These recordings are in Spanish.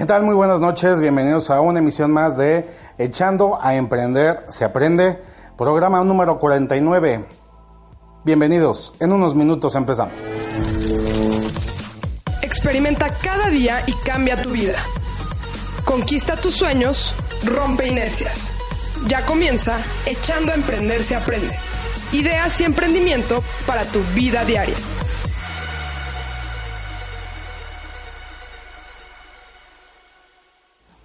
¿Qué tal? Muy buenas noches, bienvenidos a una emisión más de Echando a Emprender se aprende, programa número 49. Bienvenidos, en unos minutos empezamos. Experimenta cada día y cambia tu vida. Conquista tus sueños, rompe inercias. Ya comienza Echando a Emprender se aprende. Ideas y emprendimiento para tu vida diaria.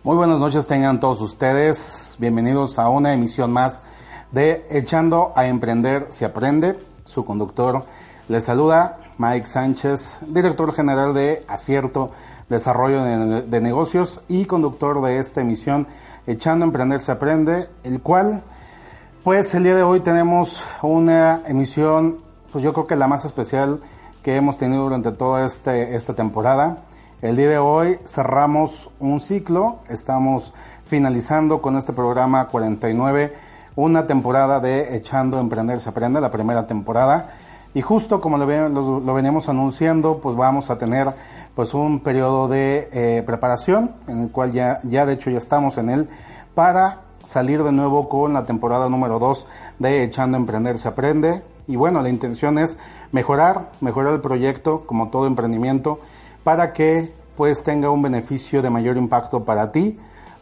Muy buenas noches tengan todos ustedes. Bienvenidos a una emisión más de Echando a Emprender se aprende. Su conductor les saluda Mike Sánchez, director general de Acierto Desarrollo de, Negocios y conductor de esta emisión Echando a Emprender se aprende, el cual pues el día de hoy tenemos una emisión, pues yo creo que la más especial que hemos tenido durante toda este, esta temporada el día de hoy cerramos un ciclo, estamos finalizando con este programa 49 una temporada de Echando Emprender se aprende, la primera temporada. Y justo como lo, lo, veníamos anunciando, pues vamos a tener pues un periodo de eh, preparación, en el cual ya, ya de hecho ya estamos en él, para salir de nuevo con la temporada número 2 de Echando Emprender se aprende. Y bueno, la intención es mejorar, mejorar el proyecto como todo emprendimiento para que pues tenga un beneficio de mayor impacto para ti,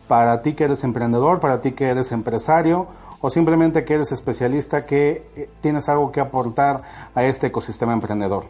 para ti que eres emprendedor, para ti que eres empresario o simplemente que eres especialista que eh, tienes algo que aportar a este ecosistema emprendedor.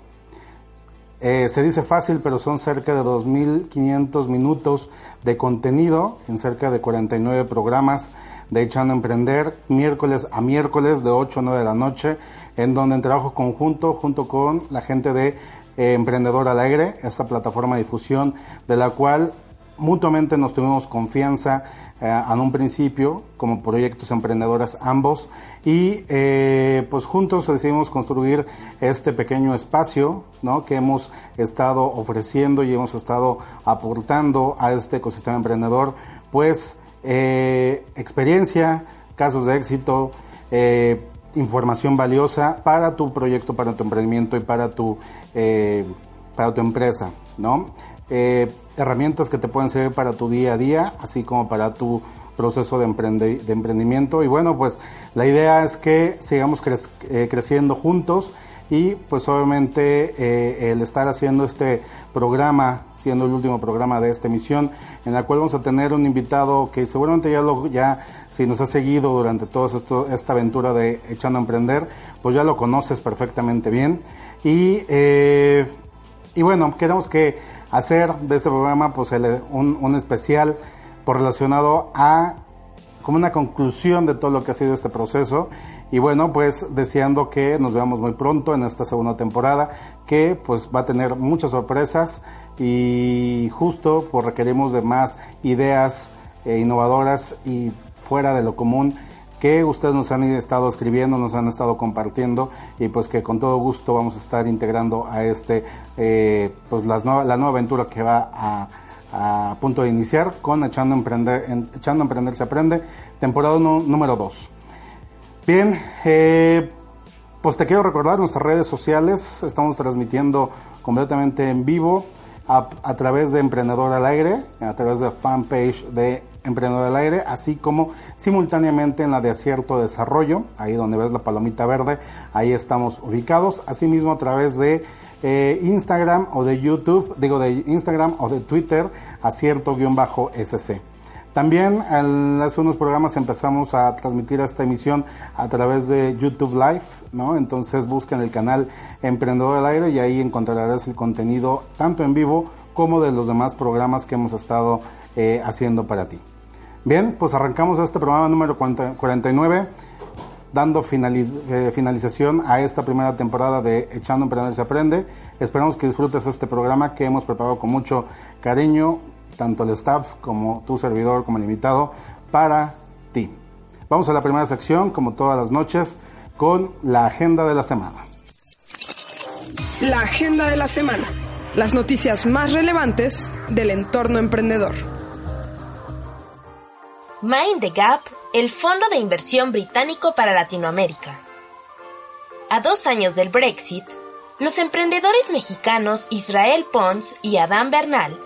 Eh, se dice fácil, pero son cerca de 2.500 minutos de contenido en cerca de 49 programas de Echando a Emprender, miércoles a miércoles de 8 a 9 de la noche, en donde en trabajo conjunto, junto con la gente de eh, Emprendedor Alegre, esta plataforma de difusión de la cual mutuamente nos tuvimos confianza eh, en un principio como proyectos emprendedores ambos y eh, pues juntos decidimos construir este pequeño espacio ¿no? que hemos estado ofreciendo y hemos estado aportando a este ecosistema emprendedor pues experiencia, casos de éxito, información valiosa para tu proyecto, para tu emprendimiento y para tu, eh, para tu empresa, ¿no? Eh, herramientas que te pueden servir para tu día a día, así como para tu proceso de, de emprendimiento. Y bueno, pues la idea es que sigamos eh, creciendo juntos y pues obviamente el estar haciendo este programa, siendo el último programa de esta emisión, en la cual vamos a tener un invitado que seguramente ya lo ya si nos has seguido durante toda esta aventura de Echando a Emprender, pues ya lo conoces perfectamente bien. Y, eh, y bueno, queremos que hacer de este programa pues un, un especial por relacionado a como una conclusión de todo lo que ha sido este proceso y bueno pues deseando que nos veamos muy pronto en esta segunda temporada que pues va a tener muchas sorpresas y justo pues requerimos de más ideas eh, innovadoras y fuera de lo común que ustedes nos han estado escribiendo, nos han estado compartiendo y pues que con todo gusto vamos a estar integrando a este, eh, pues las la nueva aventura que va a, punto de iniciar con Echando a Emprender, Echando Emprender se aprende, temporada número 2. Bien, eh, pues te quiero recordar nuestras redes sociales, estamos transmitiendo completamente en vivo a, a través de Emprendedor al Aire, a través de fanpage de Emprendedor del Aire, así como simultáneamente en la de Acierto Desarrollo, ahí donde ves la palomita verde, ahí estamos ubicados, asimismo a través de eh, Instagram o de YouTube, digo de Instagram o de Twitter, acierto-sc. También hace unos programas empezamos a transmitir esta emisión a través de YouTube Live, ¿no? Entonces busquen el canal Emprendedor del Aire y ahí encontrarás el contenido tanto en vivo como de los demás programas que hemos estado eh, haciendo para ti. Bien, pues arrancamos este programa número 49, dando eh, finalización a esta primera temporada de Echando Emprender se Aprende. Esperamos que disfrutes este programa que hemos preparado con mucho cariño, tanto el staff como tu servidor, como el invitado, para ti. Vamos a la primera sección, como todas las noches, con la agenda de la semana. La agenda de la semana. Las noticias más relevantes del entorno emprendedor. Mind the Gap, el fondo de inversión británico para Latinoamérica. A dos años del Brexit, los emprendedores mexicanos Israel Pons y Adán Bernal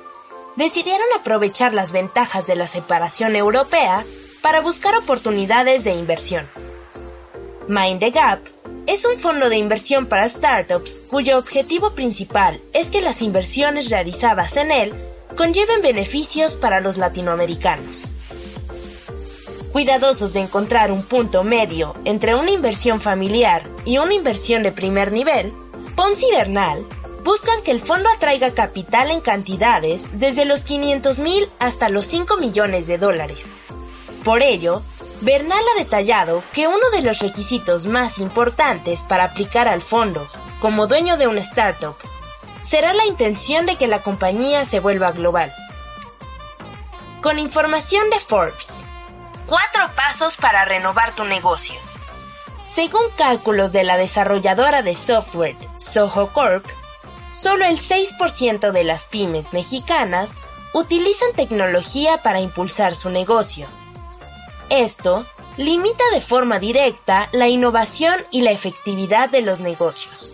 decidieron aprovechar las ventajas de la separación europea para buscar oportunidades de inversión. Mind the Gap es un fondo de inversión para startups cuyo objetivo principal es que las inversiones realizadas en él conlleven beneficios para los latinoamericanos. Cuidadosos de encontrar un punto medio entre una inversión familiar y una inversión de primer nivel, Ponzi Bernal buscan que el fondo atraiga capital en cantidades desde los 500 mil hasta los 5 millones de dólares. Por ello, Bernal ha detallado que uno de los requisitos más importantes para aplicar al fondo como dueño de una startup será la intención de que la compañía se vuelva global. Con información de Forbes, cuatro pasos para renovar tu negocio. Según cálculos de la desarrolladora de software Soho Corp, solo el 6% de las pymes mexicanas utilizan tecnología para impulsar su negocio. Esto limita de forma directa la innovación y la efectividad de los negocios.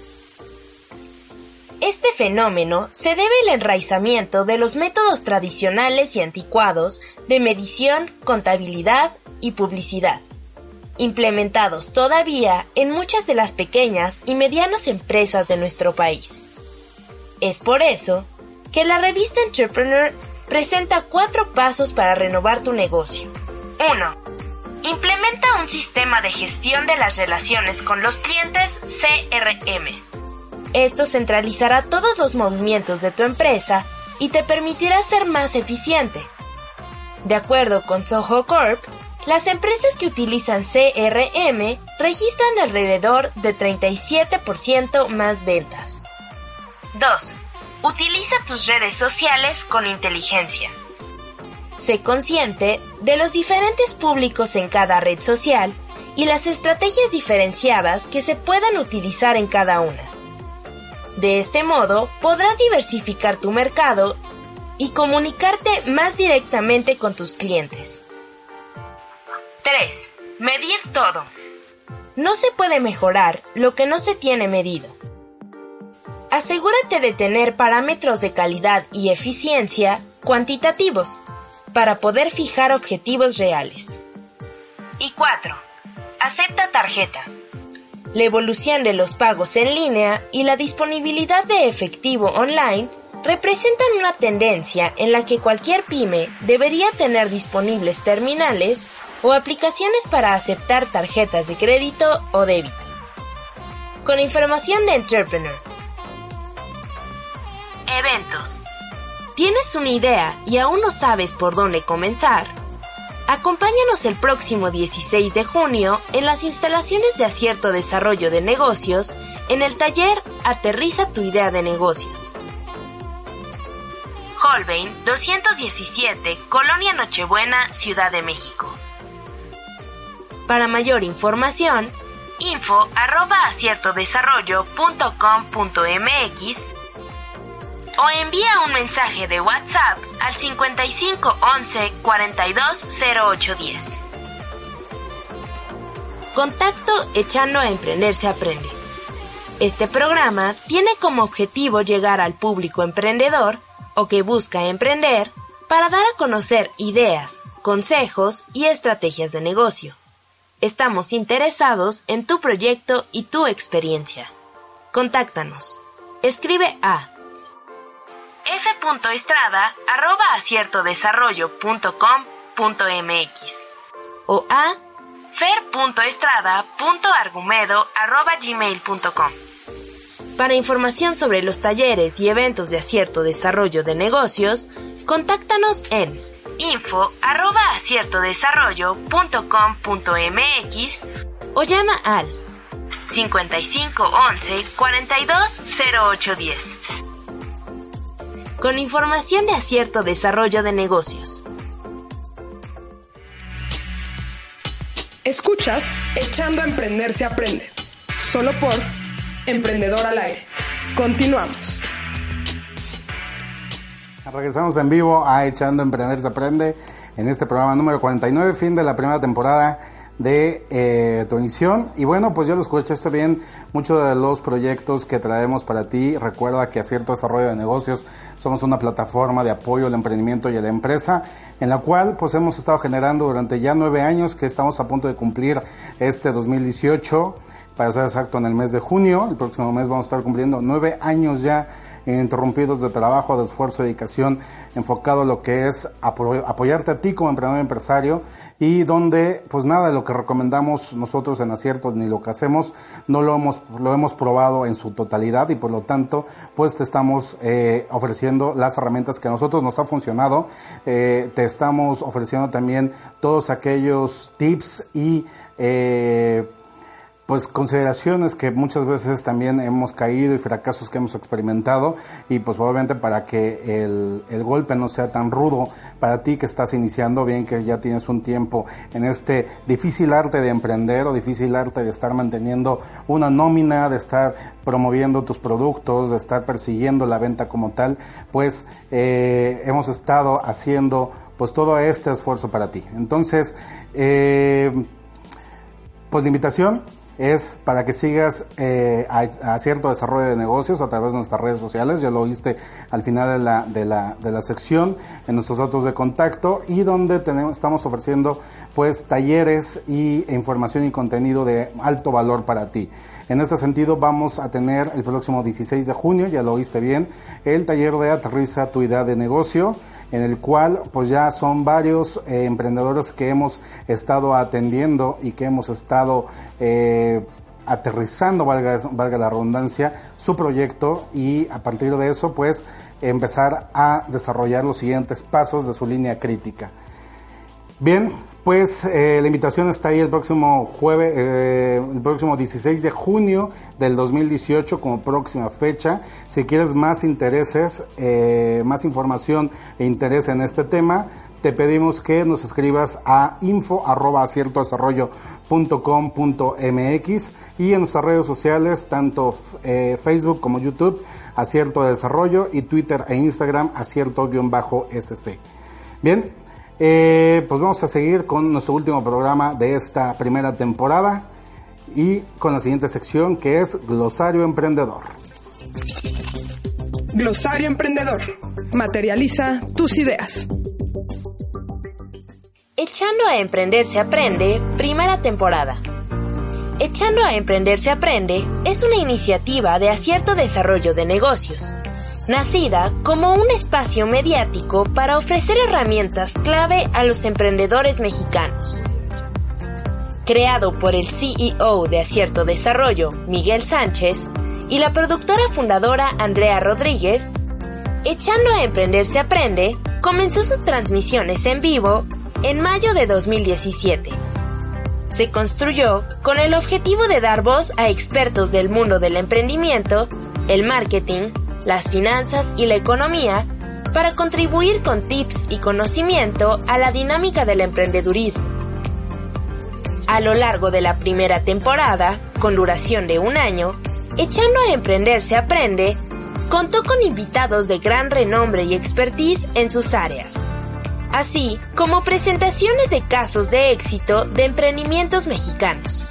Este fenómeno se debe al enraizamiento de los métodos tradicionales y anticuados de medición, contabilidad y publicidad, implementados todavía en muchas de las pequeñas y medianas empresas de nuestro país. Es por eso que la revista Entrepreneur presenta cuatro pasos para renovar tu negocio. 1. Implementa un sistema de gestión de las relaciones con los clientes CRM esto centralizará todos los movimientos de tu empresa y te permitirá ser más eficiente. De acuerdo con Soho Corp, las empresas que utilizan CRM registran alrededor de 37% más ventas. 2. Utiliza tus redes sociales con inteligencia. Sé consciente de los diferentes públicos en cada red social y las estrategias diferenciadas que se puedan utilizar en cada una. De este modo, podrás diversificar tu mercado y comunicarte más directamente con tus clientes. 3. Medir todo. No se puede mejorar lo que no se tiene medido. Asegúrate de tener parámetros de calidad y eficiencia cuantitativos para poder fijar objetivos reales. Y 4. Acepta tarjeta la evolución de los pagos en línea y la disponibilidad de efectivo online representan una tendencia en la que cualquier pyme debería tener disponibles terminales o aplicaciones para aceptar tarjetas de crédito o débito. Con información de Entrepreneur. Eventos. ¿Tienes una idea y aún no sabes por dónde comenzar? Acompáñanos el próximo 16 de junio en las instalaciones de Acierto Desarrollo de Negocios en el taller Aterriza tu idea de negocios. Holbein 217, Colonia Nochebuena, Ciudad de México. Para mayor información, info arroba aciertodesarrollo.com.mx o envía un mensaje de WhatsApp al 55 11 42 08 10. Contacto Echando a Emprender se aprende. Este programa tiene como objetivo llegar al público emprendedor o que busca emprender para dar a conocer ideas, consejos y estrategias de negocio. Estamos interesados en tu proyecto y tu experiencia. Contáctanos. Escribe a f.estrada.aciertodesarrollo.com.mx o a fer.estrada.argumedo.gmail.com Para información sobre los talleres y eventos de acierto desarrollo de negocios, contáctanos en info.aciertodesarrollo.com.mx o llama al 55 11 42 08 10 con información de acierto desarrollo de negocios. Escuchas Echando a Emprender se aprende, solo por Emprendedor al aire. Continuamos. Regresamos en vivo a Echando a Emprender se aprende en este programa número 49, fin de la primera temporada de eh, tu emisión. Y bueno, pues ya lo escuchaste bien, muchos de los proyectos que traemos para ti. Recuerda que a cierto desarrollo de negocios somos una plataforma de apoyo al emprendimiento y a la empresa, en la cual pues hemos estado generando durante ya nueve años que estamos a punto de cumplir este 2018, para ser exacto en el mes de junio, el próximo mes vamos a estar cumpliendo nueve años ya interrumpidos de trabajo, de esfuerzo, dedicación, enfocado a lo que es apoyarte a ti como emprendedor empresario y donde pues nada de lo que recomendamos nosotros en aciertos ni lo que hacemos no lo hemos, lo hemos probado en su totalidad y por lo tanto pues te estamos eh, ofreciendo las herramientas que a nosotros nos ha funcionado, eh, te estamos ofreciendo también todos aquellos tips y eh, pues consideraciones que muchas veces también hemos caído y fracasos que hemos experimentado y pues obviamente para que el, el, golpe no sea tan rudo para ti que estás iniciando, bien que ya tienes un tiempo en este difícil arte de emprender o difícil arte de estar manteniendo una nómina, de estar promoviendo tus productos, de estar persiguiendo la venta como tal, pues eh, hemos estado haciendo pues todo este esfuerzo para ti. Entonces, eh, pues la invitación es para que sigas eh, a, cierto desarrollo de negocios a través de nuestras redes sociales, ya lo oíste al final de la, de la, de la sección, en nuestros datos de contacto y donde tenemos, estamos ofreciendo pues talleres y e información y contenido de alto valor para ti. En este sentido vamos a tener el próximo 16 de junio, ya lo oíste bien, el taller de Aterriza tu idea de negocio en el cual pues ya son varios eh, emprendedores que hemos estado atendiendo y que hemos estado eh, aterrizando, valga, valga la redundancia, su proyecto y a partir de eso pues empezar a desarrollar los siguientes pasos de su línea crítica. Bien, pues eh, la invitación está ahí el próximo jueves, eh, el próximo 16 de junio del 2018 como próxima fecha. Si quieres más intereses, eh, más información e interés en este tema, te pedimos que nos escribas a info arroba .com.mx y en nuestras redes sociales, tanto Facebook como YouTube, Acierto de Desarrollo y Twitter e Instagram, acierto-sc. Bien, eh, pues vamos a seguir con nuestro último programa de esta primera temporada y con la siguiente sección que es Glosario Emprendedor. Glosario Emprendedor. Materializa tus ideas. Echando a Emprender se aprende, primera temporada. Echando a Emprender se aprende es una iniciativa de acierto desarrollo de negocios nacida como un espacio mediático para ofrecer herramientas clave a los emprendedores mexicanos. Creado por el CEO de Acierto Desarrollo, Miguel Sánchez, y la productora fundadora Andrea Rodríguez, Echando a Emprender se Aprende comenzó sus transmisiones en vivo en mayo de 2017. Se construyó con el objetivo de dar voz a expertos del mundo del emprendimiento, el marketing, las finanzas y la economía para contribuir con tips y conocimiento a la dinámica del emprendedurismo. A lo largo de la primera temporada, con duración de un año, Echando a Emprender se aprende, contó con invitados de gran renombre y expertise en sus áreas, así como presentaciones de casos de éxito de emprendimientos mexicanos.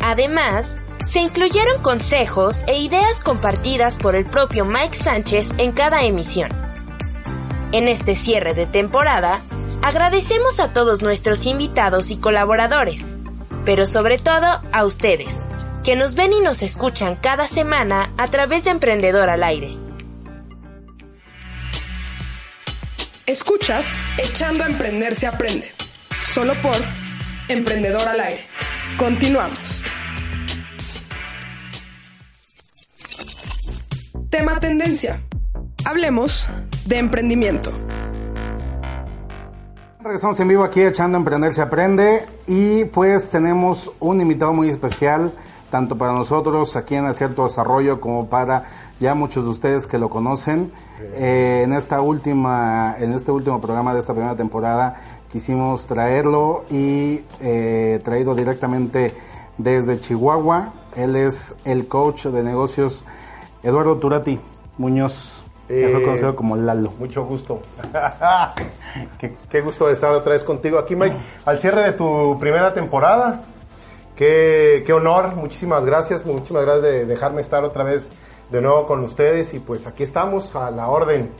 Además, se incluyeron consejos e ideas compartidas por el propio Mike Sánchez en cada emisión. En este cierre de temporada, agradecemos a todos nuestros invitados y colaboradores, pero sobre todo a ustedes, que nos ven y nos escuchan cada semana a través de Emprendedor al Aire. Escuchas Echando a Emprender se aprende, solo por Emprendedor al Aire. Continuamos. Tema tendencia. Hablemos de emprendimiento. Regresamos en vivo aquí echando Emprender se aprende y pues tenemos un invitado muy especial tanto para nosotros aquí en Acierto Desarrollo como para ya muchos de ustedes que lo conocen. Eh, en esta última, en este último programa de esta primera temporada quisimos traerlo y eh, traído directamente desde Chihuahua. Él es el coach de negocios Eduardo Turati Muñoz. Mejor conocido como Lalo. Mucho gusto. qué, qué gusto de estar otra vez contigo aquí, Mike. Al cierre de tu primera temporada. Qué, qué honor, muchísimas gracias, muchísimas gracias de dejarme estar otra vez de nuevo con ustedes y pues aquí estamos a la orden.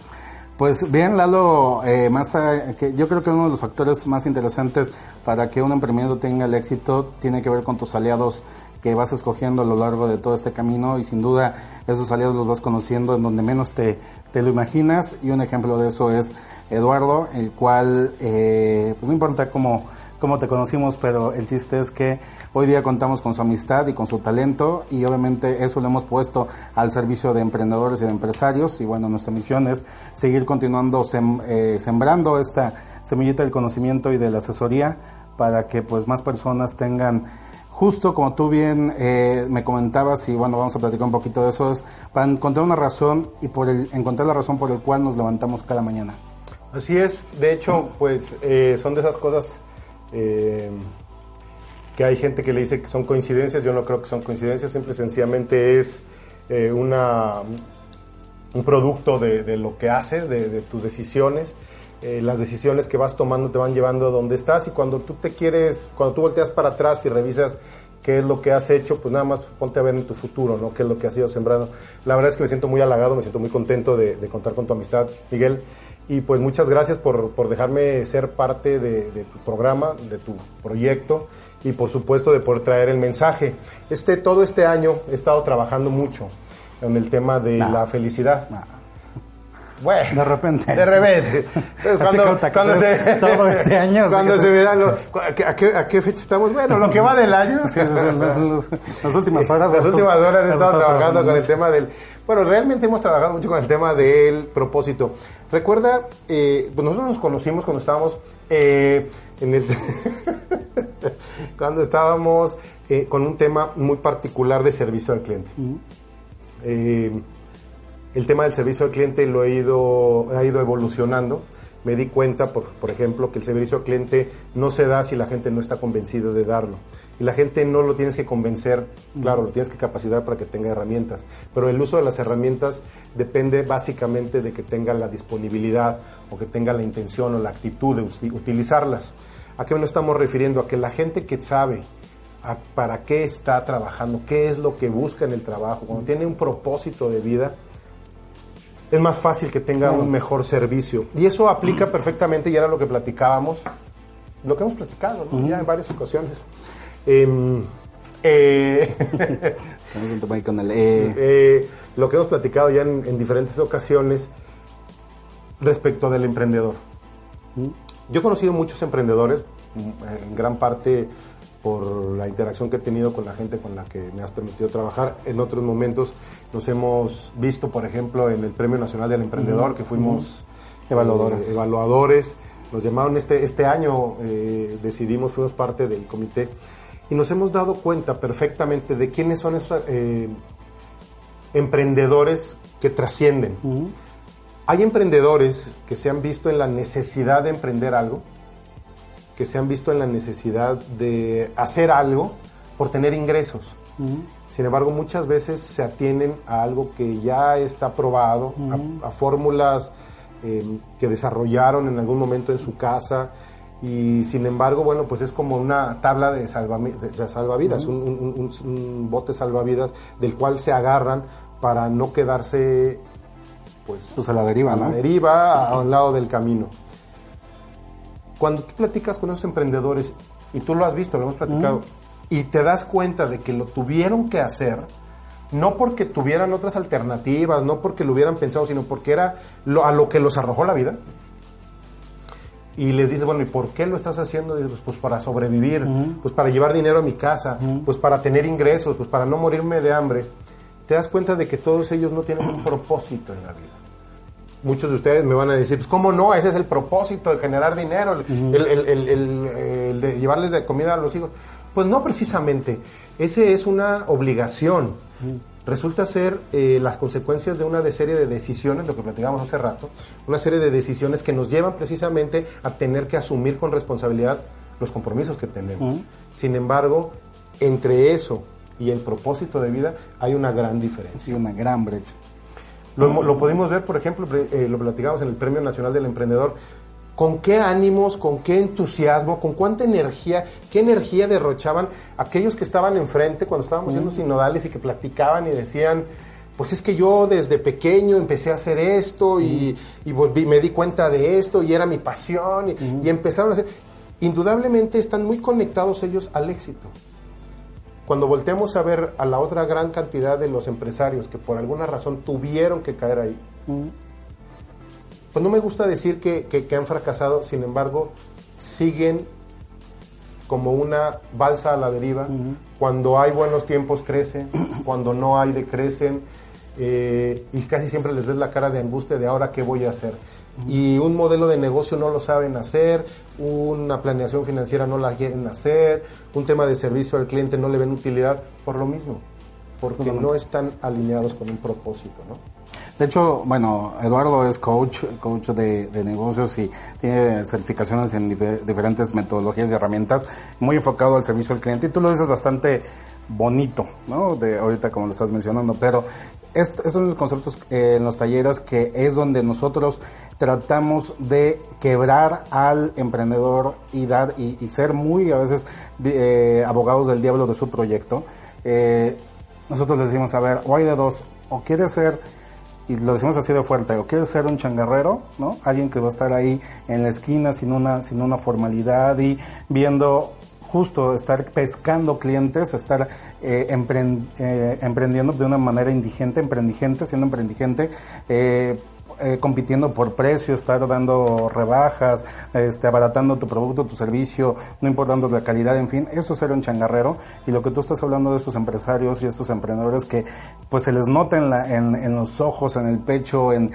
Pues bien, Lalo, eh, más a- que yo creo que uno de los factores más interesantes para que un emprendimiento tenga el éxito tiene que ver con tus aliados que vas escogiendo a lo largo de todo este camino y sin duda esos aliados los vas conociendo en donde menos te, te lo imaginas. Y un ejemplo de eso es Eduardo, el cual, eh, pues no importa cómo, cómo te conocimos, pero el chiste es que hoy día contamos con su amistad y con su talento y obviamente eso lo hemos puesto al servicio de emprendedores y de empresarios. Y bueno, nuestra misión es seguir continuando sem- eh, sembrando esta semillita del conocimiento y de la asesoría para que pues más personas tengan justo como tú bien eh, me comentabas y bueno vamos a platicar un poquito de eso es para encontrar una razón y por el, encontrar la razón por el cual nos levantamos cada mañana. Así es, de hecho, pues eh, son de esas cosas eh, que hay gente que le dice que son coincidencias, yo no creo que son coincidencias, simple y sencillamente es eh, una, un producto de, de lo que haces, de, de tus decisiones. Eh, las decisiones que vas tomando te van llevando a donde estás y cuando tú te quieres, cuando tú volteas para atrás y revisas qué es lo que has hecho, pues nada más ponte a ver en tu futuro, ¿no? Qué es lo que has ido sembrando. La verdad es que me siento muy halagado, me siento muy contento de, de contar con tu amistad, Miguel. Y pues muchas gracias por, por dejarme ser parte de, de tu programa, de tu proyecto y por supuesto de poder traer el mensaje. Este, todo este año he estado trabajando mucho en el tema de Nah. la felicidad. Nah. Bueno, De repente. De repente. Entonces, cuando acuerdas se, todo este año, Cuando se verá, lo- ¿a, qué, a qué- fecha estamos? Bueno, lo que va del año. Sí, las, últimas horas Las últimas horas he estado trabajando con el tema del... Bueno, realmente hemos trabajado mucho con el tema del propósito. Recuerda, eh, pues nosotros nos conocimos cuando estábamos eh, en el... cuando estábamos eh, con un tema muy particular de servicio al cliente. Eh, el tema del servicio al cliente lo he ido, ha ido evolucionando. Me di cuenta, por, ejemplo, que el servicio al cliente no se da si la gente no está convencida de darlo. Y la gente no lo tienes que convencer, claro, lo tienes que capacitar para que tenga herramientas. Pero el uso de las herramientas depende básicamente de que tenga la disponibilidad o que tenga la intención o la actitud de utilizarlas. ¿A qué nos estamos refiriendo? A que la gente que sabe para qué está trabajando, qué es lo que busca en el trabajo, cuando tiene un propósito de vida, es más fácil que tenga un mejor servicio. Y eso aplica perfectamente, y era lo que platicábamos, lo que hemos platicado ¿no? ya en varias ocasiones. Em, eh, eh, eh, lo que hemos platicado ya en, en diferentes ocasiones respecto del emprendedor. Yo he conocido muchos emprendedores, mm, en gran parte por la interacción que he tenido con la gente con la que me has permitido trabajar. En otros momentos nos hemos visto, por ejemplo, en el Premio Nacional del Emprendedor, que fuimos Evaluadores. eh, evaluadores. Nos llamaron este, este año, eh, decidimos, fuimos parte del comité, y nos hemos dado cuenta perfectamente de quiénes son esos eh, emprendedores que trascienden. Hay emprendedores que se han visto en la necesidad de emprender algo, que se han visto en la necesidad de hacer algo por tener ingresos. Sin embargo, muchas veces se atienen a algo que ya está probado, a, a fórmulas eh, que desarrollaron en algún momento en su casa y sin embargo, bueno, pues es como una tabla de, salvami- de- de salvavidas, un, un- un- un bote salvavidas del cual se agarran para no quedarse pues pues a la deriva, a ¿no? la deriva, a un lado del camino. Cuando tú platicas con esos emprendedores, y tú lo has visto, lo hemos platicado, y te das cuenta de que lo tuvieron que hacer, no porque tuvieran otras alternativas, no porque lo hubieran pensado, sino porque era lo, a lo que los arrojó la vida. Y les dices, bueno, ¿y por qué lo estás haciendo? Y dices, pues para sobrevivir, pues para llevar dinero a mi casa, pues para tener ingresos, pues para no morirme de hambre. Te das cuenta de que todos ellos no tienen un propósito en la vida muchos de ustedes me van a decir, pues cómo no, ese es el propósito de generar dinero, el, el de llevarles de comida a los hijos. Pues no precisamente, ese es una obligación. Resulta ser eh, las consecuencias de una de serie de decisiones, lo que platicamos hace rato, una serie de decisiones que nos llevan precisamente a tener que asumir con responsabilidad los compromisos que tenemos. Sin embargo, entre eso y el propósito de vida hay una gran diferencia. Sí, una gran brecha. Lo, lo pudimos ver, por ejemplo, eh, lo platicamos en el Premio Nacional del Emprendedor, con qué ánimos, con qué entusiasmo, con cuánta energía, qué energía derrochaban aquellos que estaban enfrente cuando estábamos siendo sinodales y que platicaban y decían, pues es que yo desde pequeño empecé a hacer esto y, me di cuenta de esto y era mi pasión y, empezaron a hacer... Indudablemente están muy conectados ellos al éxito. Cuando volteamos a ver a la otra gran cantidad de los empresarios que por alguna razón tuvieron que caer ahí, pues no me gusta decir que, han fracasado, sin embargo, siguen como una balsa a la deriva. Cuando hay buenos tiempos crecen, cuando no hay decrecen, eh, y casi siempre les ves la cara de angustia de ahora qué voy a hacer. Y un modelo de negocio no lo saben hacer, una planeación financiera no la quieren hacer, un tema de servicio al cliente no le ven utilidad por lo mismo, porque no están alineados con un propósito, ¿no? De hecho, bueno, Eduardo es coach, coach de, negocios y tiene certificaciones en diferentes metodologías y herramientas, muy enfocado al servicio al cliente. Y tú lo dices bastante bonito, ¿no? De ahorita como lo estás mencionando, pero estos son los conceptos eh, en los talleres que es donde nosotros tratamos de quebrar al emprendedor y dar y, ser muy a veces eh, abogados del diablo de su proyecto. Eh, nosotros les decimos, a ver, o hay de dos, o quieres ser y lo decimos así de fuerte, o quieres ser un changarrero, ¿no? Alguien que va a estar ahí en la esquina sin una, sin una formalidad y viendo justo estar pescando clientes, estar eh, eh, emprendiendo de una manera indigente, emprendigente, siendo emprendigente, eh, eh, compitiendo por precio, estar dando rebajas, este, abaratando tu producto, tu servicio, no importando la calidad, en fin, eso es ser un changarrero. Y lo que tú estás hablando de estos empresarios y estos emprendedores que pues se les nota en, la, en, en los ojos, en el pecho, en,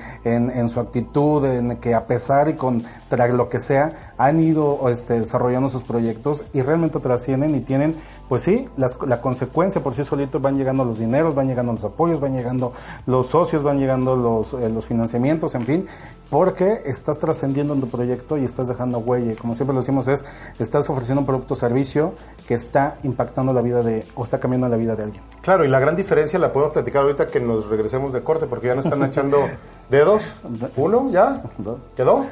su actitud, en que a pesar y contra lo que sea, han ido este, desarrollando sus proyectos y realmente trascienden y tienen pues sí, la consecuencia por sí solito van llegando los dineros, van llegando los apoyos, van llegando los socios, van llegando los, eh, los financiamientos, en fin, porque estás trascendiendo en tu proyecto y estás dejando huella. Como siempre lo decimos, es estás ofreciendo un producto o servicio que está impactando la vida de, o está cambiando la vida de alguien. Claro, y la gran diferencia la podemos platicar ahorita que nos regresemos de corte, porque ya nos están echando dedos. ¿Uno ya? ¿Quedó?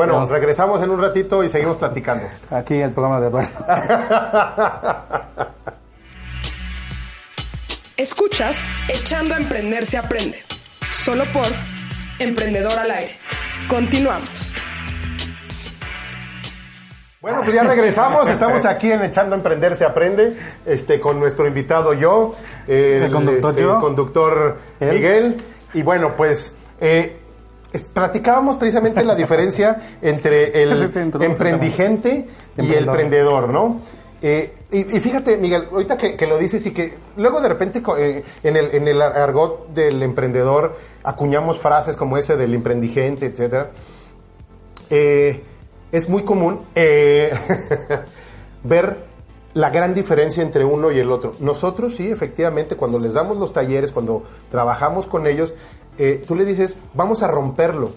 Bueno, regresamos en un ratito y seguimos platicando. Aquí el programa de Eduardo. Escuchas Echando a Emprender se aprende. Solo por Emprendedor al aire. Continuamos. Bueno, pues ya regresamos. Estamos aquí en Echando a Emprender se aprende. Este, con nuestro invitado yo, el, conductor, este, conductor Miguel. Y bueno, pues eh, platicábamos precisamente la diferencia entre el emprendigente y el emprendedor, ¿no? Eh, y, fíjate, Miguel, ahorita que, lo dices y que luego de repente eh, en, el, en el argot del emprendedor acuñamos frases como ese del emprendigente, etcétera. Eh, es muy común ver la gran diferencia entre uno y el otro. Nosotros sí, efectivamente, cuando les damos los talleres, cuando trabajamos con ellos, eh, tú le dices, vamos a romperlo.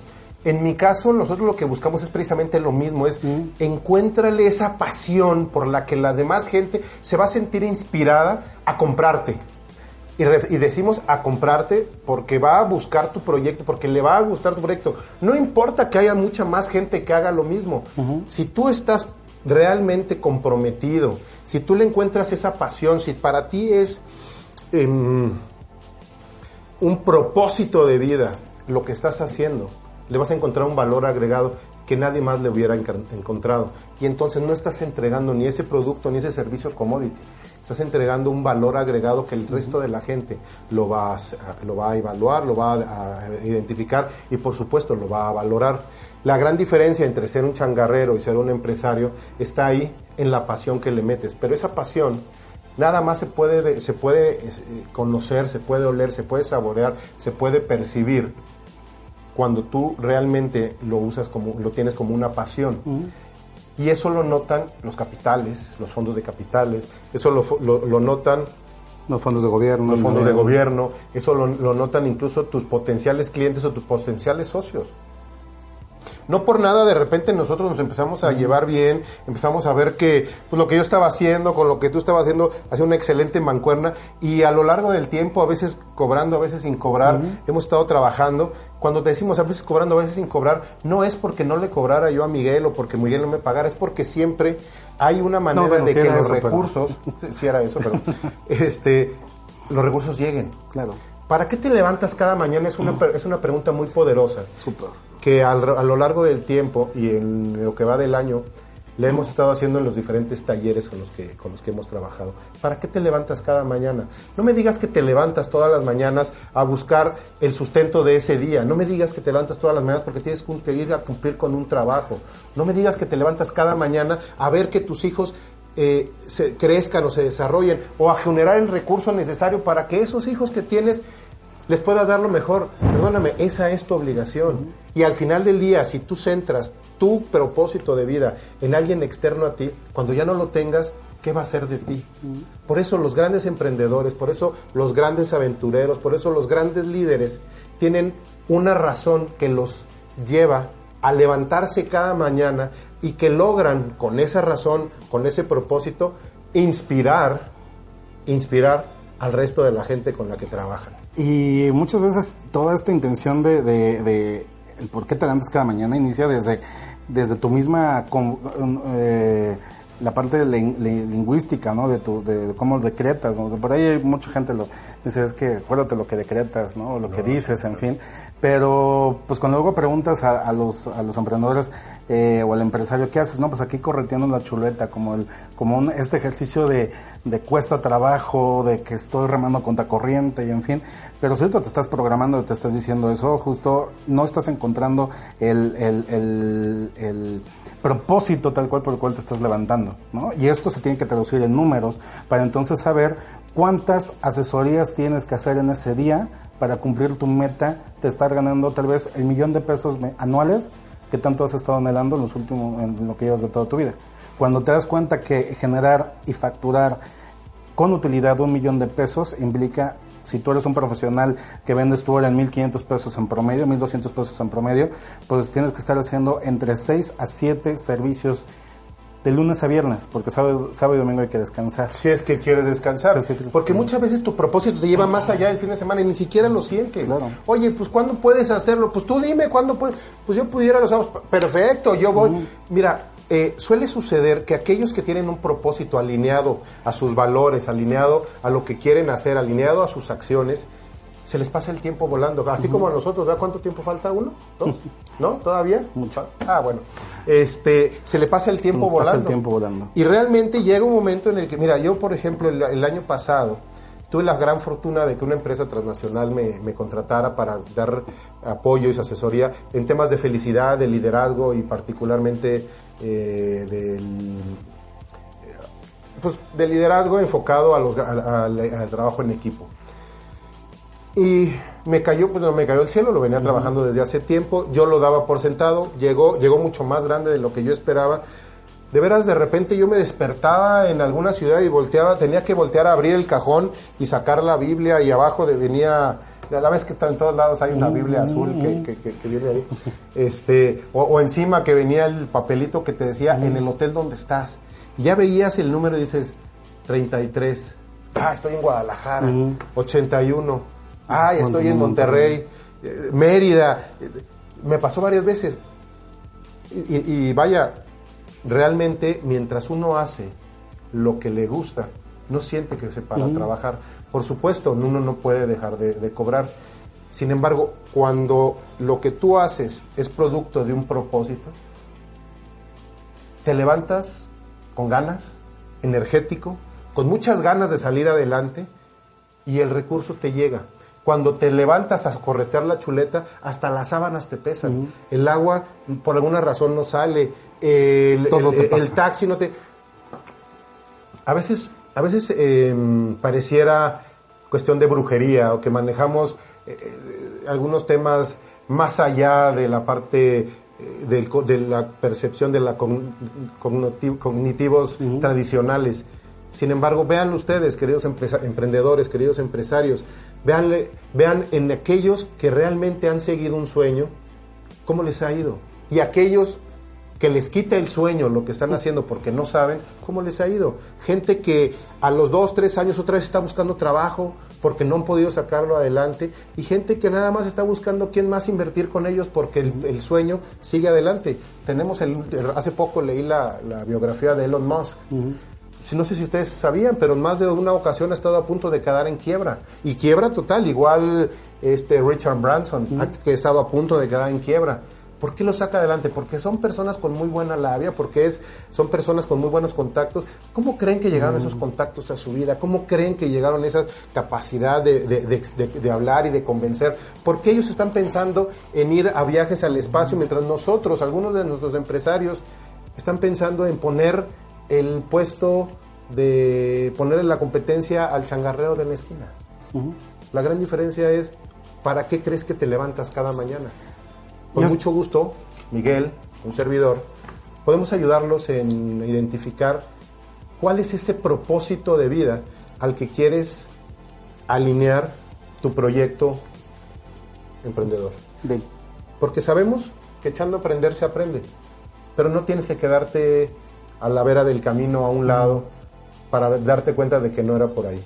En mi caso, nosotros lo que buscamos es precisamente lo mismo, es mm. encuéntrale esa pasión por la que la demás gente se va a sentir inspirada a comprarte. Y, decimos a comprarte porque va a buscar tu proyecto, porque le va a gustar tu proyecto. No importa que haya mucha más gente que haga lo mismo. Si tú estás realmente comprometido, si tú le encuentras esa pasión, si para ti es... Em, un propósito de vida, lo que estás haciendo, le vas a encontrar un valor agregado que nadie más le hubiera encontrado. Y entonces no estás entregando ni ese producto ni ese servicio commodity. Estás entregando un valor agregado que el resto de la gente lo va a, lo va a evaluar, lo va a identificar y por supuesto lo va a valorar. La gran diferencia entre ser un changarrero y ser un empresario está ahí en la pasión que le metes. Pero esa pasión Nada más se puede, se puede eh, conocer, se puede oler, se puede saborear, se puede percibir cuando tú realmente lo usas como, lo tienes como una pasión. Y eso lo notan los capitales, los fondos de capitales, eso lo, notan los fondos de gobierno. Los fondos de gobierno, eso lo, notan incluso tus potenciales clientes o tus potenciales socios. No por nada de repente nosotros nos empezamos a llevar bien, empezamos a ver que pues, lo que yo estaba haciendo con lo que tú estabas haciendo hacía una excelente mancuerna y a lo largo del tiempo, a veces cobrando, a veces sin cobrar, hemos estado trabajando. Cuando te decimos a veces cobrando, a veces sin cobrar, no es porque no le cobrara yo a Miguel o porque Miguel no me pagara, es porque siempre hay una manera bueno, de que los eso, pero- recursos, si era eso, pero este, los recursos lleguen. Claro. ¿Para qué te levantas cada mañana? Es una, per- es una pregunta muy poderosa Súper. Que al- a lo largo del tiempo y en lo que va del año le hemos estado haciendo en los diferentes talleres con los que con los que hemos trabajado. ¿Para qué te levantas cada mañana? No me digas que te levantas todas las mañanas a buscar el sustento de ese día. No me digas que te levantas todas las mañanas porque tienes que ir a cumplir con un trabajo. No me digas que te levantas cada mañana a ver que tus hijos eh, se crezcan o se desarrollen o a generar el recurso necesario para que esos hijos que tienes les puedas dar lo mejor. Perdóname, esa es tu obligación. Y al final del día, si tú centras tu propósito de vida en alguien externo a ti, cuando ya no lo tengas, ¿qué va a ser de ti? Por eso los grandes emprendedores, por eso los grandes aventureros, por eso los grandes líderes tienen una razón que los lleva a levantarse cada mañana y que logran con esa razón, con ese propósito, inspirar, inspirar al resto de la gente con la que trabajan. Y muchas veces toda esta intención de, de, de el por qué te levantas cada mañana inicia desde, desde tu misma con- eh, la parte de lingüística, ¿no? De, tu, de, de cómo decretas, ¿no? Por ahí hay mucha gente lo dice, es que acuérdate lo que decretas, ¿no? O lo que dices, en fin. Pero, pues cuando luego preguntas a, a los, a los emprendedores eh, o al empresario, ¿qué haces? No, pues aquí correteando la chuleta, como el como un, este ejercicio de, de cuesta trabajo, de que estoy remando contra corriente y en fin. Pero si ahorita te estás programando te estás diciendo eso, justo no estás encontrando el, el, el, el propósito tal cual por el cual te estás levantando, ¿no? Y esto se tiene que traducir en números para entonces saber cuántas asesorías tienes que hacer en ese día para cumplir tu meta de estar ganando tal vez el millón de pesos anuales que tanto has estado anhelando en los últimos en lo que llevas de toda tu vida. Cuando te das cuenta que generar y facturar con utilidad un millón de pesos implica, si tú eres un profesional que vendes tu hora en 1.500 pesos en promedio, 1.200 pesos en promedio, pues tienes que estar haciendo entre 6 a 7 servicios de lunes a viernes, porque sábado, sábado y domingo hay que descansar. Si es que quieres descansar. Si es que quieres Porque muchas veces tu propósito te lleva más allá del fin de semana y ni siquiera lo sientes. Claro. Oye, pues ¿cuándo puedes hacerlo? Pues tú dime cuándo puedes. Pues yo pudiera los sábados. Perfecto, yo voy. Mira, eh, suele suceder que aquellos que tienen un propósito alineado a sus valores, alineado a lo que quieren hacer, alineado a sus acciones, se les pasa el tiempo volando. Así como a nosotros, ¿vea cuánto tiempo falta uno? ¿Dos? ¿No? ¿Todavía? Mucho. Ah, bueno. Este, se le pasa el tiempo Pasa volando. el tiempo volando. Y realmente llega un momento en el que, mira, yo por ejemplo el, el año pasado tuve la gran fortuna de que una empresa transnacional me, me contratara para dar apoyo y asesoría en temas de felicidad, de liderazgo y particularmente eh, del, pues, de liderazgo enfocado a los- a- a- al- al trabajo en equipo. Y me cayó, pues no me cayó el cielo, lo venía trabajando desde hace tiempo, yo lo daba por sentado, llegó, llegó mucho más grande de lo que yo esperaba. De veras, de repente yo me despertaba en alguna ciudad y volteaba, tenía que voltear a abrir el cajón y sacar la Biblia y abajo de, venía, la vez que está en todos lados hay una Biblia azul que, que- que- que viene ahí, este, o, o encima que venía el papelito que te decía en el hotel donde estás. Y ya veías el número y dices 33, ah, estoy en Guadalajara, 81, ah, estoy en Monterrey, eh, Mérida, eh, me pasó varias veces. Y, y- y vaya, realmente mientras uno hace lo que le gusta, no siente que se para a trabajar. Por supuesto, uno no puede dejar de, de cobrar. Sin embargo, cuando lo que tú haces es producto de un propósito, te levantas con ganas, energético, con muchas ganas de salir adelante y el recurso te llega. Cuando te levantas a corretear la chuleta, hasta las sábanas te pesan. El agua, por alguna razón, no sale. El, Todo el- te el pasa. taxi no te... A veces, a veces eh, pareciera cuestión de brujería o que manejamos eh, eh, algunos temas más allá de la parte eh, del de la percepción de la cogn- cogniti- cognitivos tradicionales. Sin embargo, vean ustedes, queridos emprendedores, queridos empresarios, veanle- vean en aquellos que realmente han seguido un sueño, cómo les ha ido. Y aquellos que les quita el sueño lo que están haciendo porque no saben cómo les ha ido. Gente que a los dos, tres años otra vez está buscando trabajo porque no han podido sacarlo adelante y gente que nada más está buscando quién más invertir con ellos porque el, sueño sigue adelante. Tenemos el, hace poco leí la, biografía de Elon Musk. si no sé si ustedes sabían, pero en más de una ocasión ha estado a punto de quedar en quiebra. Y quiebra total, igual este Richard Branson, que ha estado a punto de quedar en quiebra. ¿Por qué lo saca adelante? Porque son personas con muy buena labia, porque es, son personas con muy buenos contactos. ¿Cómo creen que llegaron esos contactos a su vida? ¿Cómo creen que llegaron esa capacidad de, hablar y de convencer? Porque ellos están pensando en ir a viajes al espacio, mientras nosotros, algunos de nuestros empresarios, están pensando en poner el puesto de ponerle la competencia al changarrero de la esquina. La gran diferencia es, ¿para qué crees que te levantas cada mañana? Con mucho gusto, Miguel, un servidor, podemos ayudarlos en identificar cuál es ese propósito de vida al que quieres alinear tu proyecto emprendedor. Porque sabemos que echando a aprender se aprende, pero no tienes que quedarte a la vera del camino a un lado para darte cuenta de que no era por ahí.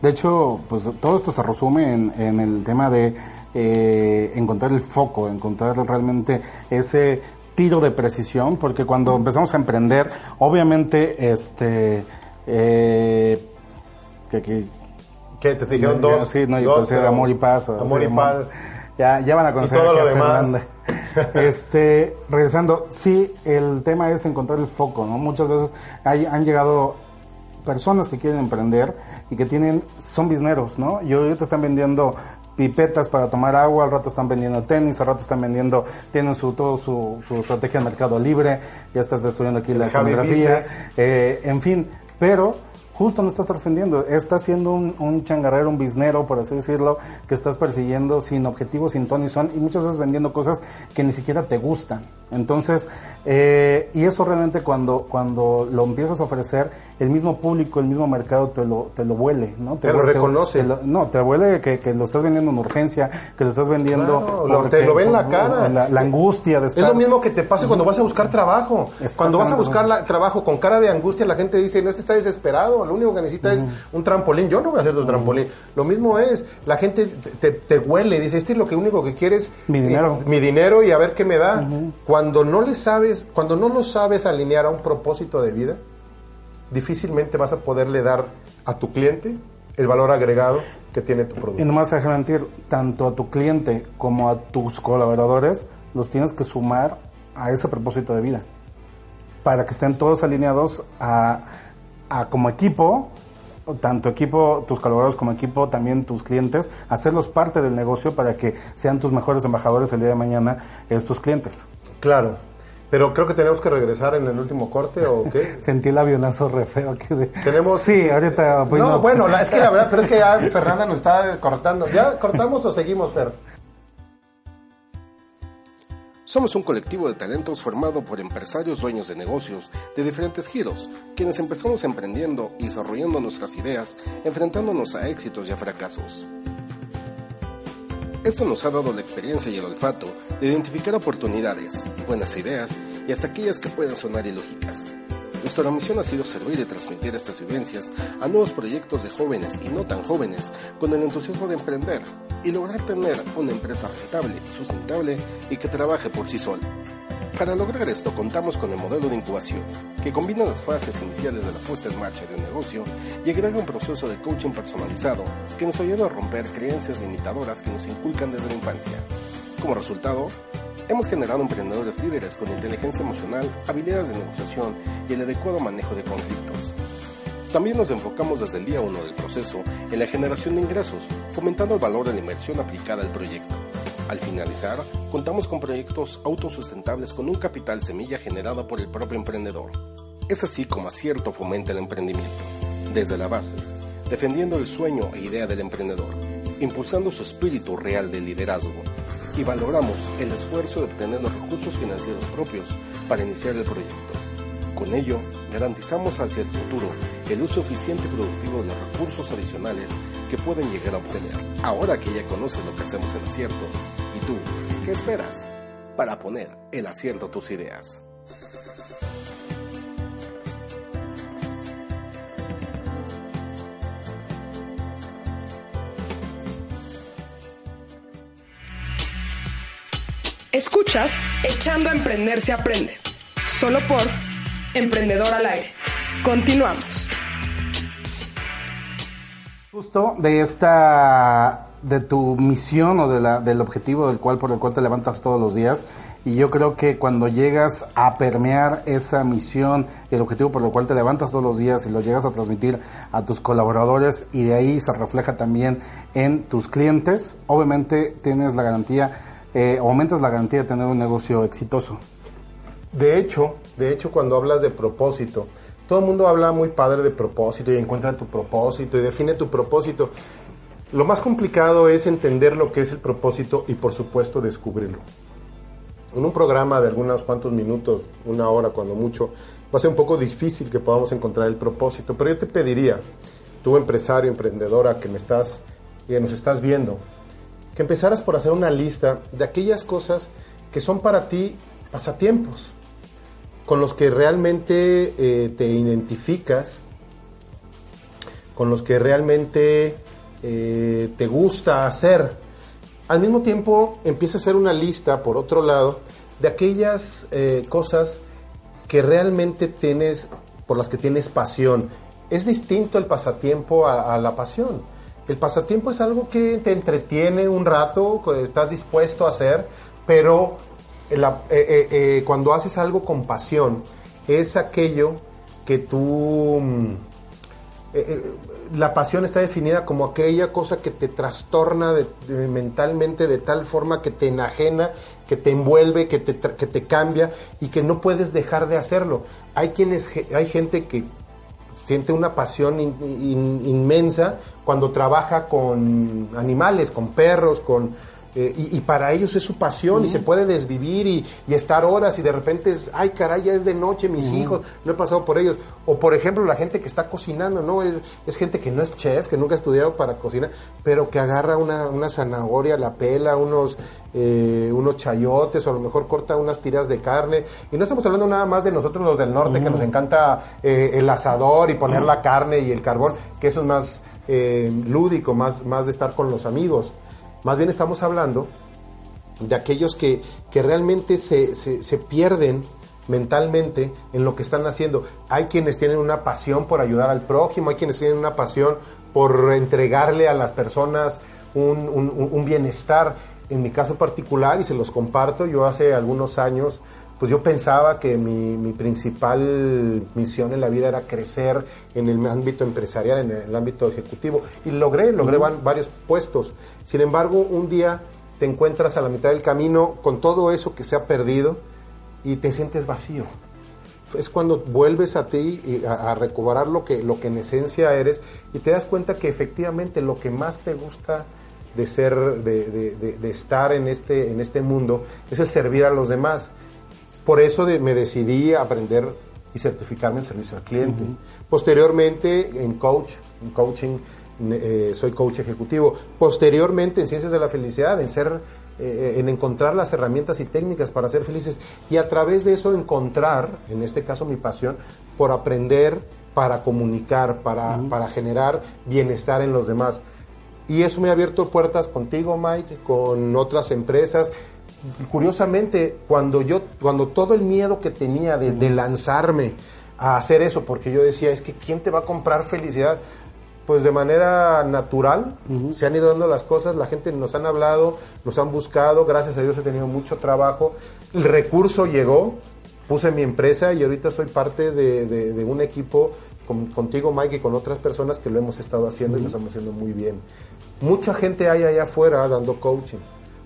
De hecho, pues todo esto se resume en el tema de eh, encontrar el foco, encontrar realmente ese tiro de precisión, porque cuando empezamos a emprender, obviamente, este, eh, que ¿Qué? ¿Te dijeron dos? Sí, no, yo dos, amor y paz. Amor y paz. Ya, ya van a conocer y todo lo demás. este, regresando, sí, el tema es encontrar el foco, ¿no? Muchas veces hay, han llegado personas que quieren emprender y que tienen, son bisneros, ¿no? Y ahorita están vendiendo pipetas para tomar agua, al rato están vendiendo tenis, al rato están vendiendo, tienen su todo su, su estrategia de mercado libre, ya estás destruyendo aquí la escenografía, eh, en fin, pero justo no estás trascendiendo, estás siendo un, un, changarrero, un biznero, por así decirlo, que estás persiguiendo sin objetivo, sin ton y son, y muchas veces vendiendo cosas que ni siquiera te gustan. Entonces, eh, y eso realmente cuando, cuando lo empiezas a ofrecer, el mismo público, el mismo mercado te lo, te lo huele, ¿no? Te, lo reconoce. no, te huele que, que, lo estás vendiendo en urgencia, que lo estás vendiendo... Claro, te lo ve en la cara. La, angustia de estar... Es lo mismo que te pasa cuando vas a buscar trabajo. Cuando vas a buscar trabajo con cara de angustia, la gente dice, no, este está desesperado, lo único que necesita es un trampolín. Yo no voy a hacer tu trampolín. Lo mismo es, la gente te, te, huele, dice, este es lo que único que quieres... Mi dinero. mi dinero y a ver qué me da. Cuando no le sabes, cuando no lo sabes alinear a un propósito de vida, difícilmente vas a poderle dar a tu cliente el valor agregado que tiene tu producto. Y nomás déjame mentir, tanto a tu cliente como a tus colaboradores los tienes que sumar a ese propósito de vida para que estén todos alineados a, a como equipo tanto equipo, tus colaboradores como equipo, también tus clientes, hacerlos parte del negocio para que sean tus mejores embajadores el día de mañana, es tus clientes. Claro, pero creo que tenemos que regresar en el último corte, ¿o qué? Sentí el avionazo re feo aquí de... ¿Tenemos... Sí, ahorita... Pues no, bueno, es que la verdad, pero es que ya Fernanda nos está cortando. ¿Ya cortamos o seguimos, Fer? Somos un colectivo de talentos formado por empresarios dueños de negocios de diferentes giros, quienes empezamos emprendiendo y desarrollando nuestras ideas, enfrentándonos a éxitos y a fracasos. Esto nos ha dado la experiencia y el olfato de identificar oportunidades, buenas ideas y hasta aquellas que puedan sonar ilógicas. Nuestra misión ha sido servir y transmitir estas vivencias a nuevos proyectos de jóvenes y no tan jóvenes con el entusiasmo de emprender y lograr tener una empresa rentable, sustentable y que trabaje por sí sola. Para lograr esto contamos con el modelo de incubación, que combina las fases iniciales de la puesta en marcha de un negocio y agrega un proceso de coaching personalizado que nos ayuda a romper creencias limitadoras que nos inculcan desde la infancia. Como resultado, hemos generado emprendedores líderes con inteligencia emocional, habilidades de negociación y el adecuado manejo de conflictos. También nos enfocamos desde el día 1 del proceso en la generación de ingresos, fomentando el valor de la inversión aplicada al proyecto. Al finalizar, contamos con proyectos autosustentables con un capital semilla generado por el propio emprendedor. Es así como acierto fomenta el emprendimiento, desde la base, defendiendo el sueño e idea del emprendedor, impulsando su espíritu real de liderazgo y valoramos el esfuerzo de obtener los recursos financieros propios para iniciar el proyecto. Con ello, garantizamos hacia el futuro el uso eficiente y productivo de los recursos adicionales que pueden llegar a obtener. Ahora que ya conoces lo que hacemos en acierto, ¿y tú qué esperas? para poner el acierto a tus ideas. Escuchas Echando a Emprender se aprende. Solo por Emprendedor al Aire. Continuamos. Justo de esta, de tu misión o de la, del objetivo del cual, por el cual te levantas todos los días. Y yo creo que cuando llegas a permear esa misión el objetivo por el cual te levantas todos los días y lo llegas a transmitir a tus colaboradores y de ahí se refleja también en tus clientes, obviamente tienes la garantía, eh, aumentas la garantía de tener un negocio exitoso. De hecho, de hecho, cuando hablas de propósito, todo el mundo habla muy padre de propósito y encuentra tu propósito y define tu propósito. Lo más complicado es entender lo que es el propósito y por supuesto descubrirlo. En un programa de algunos cuantos minutos, una hora cuando mucho, va a ser un poco difícil que podamos encontrar el propósito, pero yo te pediría, tú empresario, emprendedora que me estás, que nos estás viendo, que empezaras por hacer una lista de aquellas cosas que son para ti pasatiempos, con los que realmente eh, te identificas, con los que realmente eh, te gusta hacer. Al mismo tiempo empieza a hacer una lista, por otro lado, de aquellas eh, cosas que realmente tienes, por las que tienes pasión. Es distinto el pasatiempo a, a la pasión. El pasatiempo es algo que te entretiene un rato, que estás dispuesto a hacer, pero eh, eh, eh, cuando haces algo con pasión, es aquello que tú... mm, la pasión está definida como aquella cosa que te trastorna de- mentalmente de tal forma que te enajena, que te envuelve, que te, que te cambia y que no puedes dejar de hacerlo. Hay quienes, hay gente que siente una pasión in- in- inmensa cuando trabaja con animales, con perros, con eh, y, y para ellos es su pasión y se puede desvivir y, y estar horas y de repente es, ay caray, ya es de noche, mis hijos, no he pasado por ellos. O por ejemplo la gente que está cocinando, ¿no? Es, es gente que no es chef, que nunca ha estudiado para cocinar, pero que agarra una, una zanahoria, la pela, unos, eh, unos chayotes o a lo mejor corta unas tiras de carne. Y no estamos hablando nada más de nosotros los del norte, que nos encanta eh, el asador y poner la carne y el carbón, que eso es más eh, lúdico, más, más de estar con los amigos. Más bien estamos hablando de aquellos que, que realmente se, se, pierden mentalmente en lo que están haciendo. Hay quienes tienen una pasión por ayudar al prójimo, hay quienes tienen una pasión por entregarle a las personas un- un bienestar. En mi caso particular, y se los comparto, yo hace algunos años, pues yo pensaba que mi, mi principal misión en la vida era crecer en el ámbito empresarial, en el ámbito ejecutivo. Y logré, logré van- varios puestos. Sin embargo, un día te encuentras a la mitad del camino con todo eso que se ha perdido y te sientes vacío. Es cuando vuelves a ti y a, a recobrar lo que, lo que en esencia eres y te das cuenta que efectivamente lo que más te gusta de ser, de, de- de- de estar en este, en este mundo es el servir a los demás. Por eso de- me decidí a aprender y certificarme en servicio al cliente. Posteriormente en coach, en coaching, eh, soy coach ejecutivo. Posteriormente en ciencias de la felicidad, en ser, eh, en encontrar las herramientas y técnicas para ser felices y a través de eso encontrar, en este caso mi pasión, por aprender, para comunicar, para, para generar bienestar en los demás. Y eso me ha abierto puertas contigo, Mike, con otras empresas. Curiosamente, cuando yo, cuando todo el miedo que tenía de, de lanzarme a hacer eso, porque yo decía, es que ¿quién te va a comprar felicidad? Pues de manera natural se han ido dando las cosas, la gente nos han hablado, nos han buscado, gracias a Dios he tenido mucho trabajo, el recurso llegó, puse mi empresa y ahorita soy parte de, de- de un equipo con- contigo, Mike, y con otras personas que lo hemos estado haciendo y lo estamos haciendo muy bien. Mucha gente hay allá afuera dando coaching.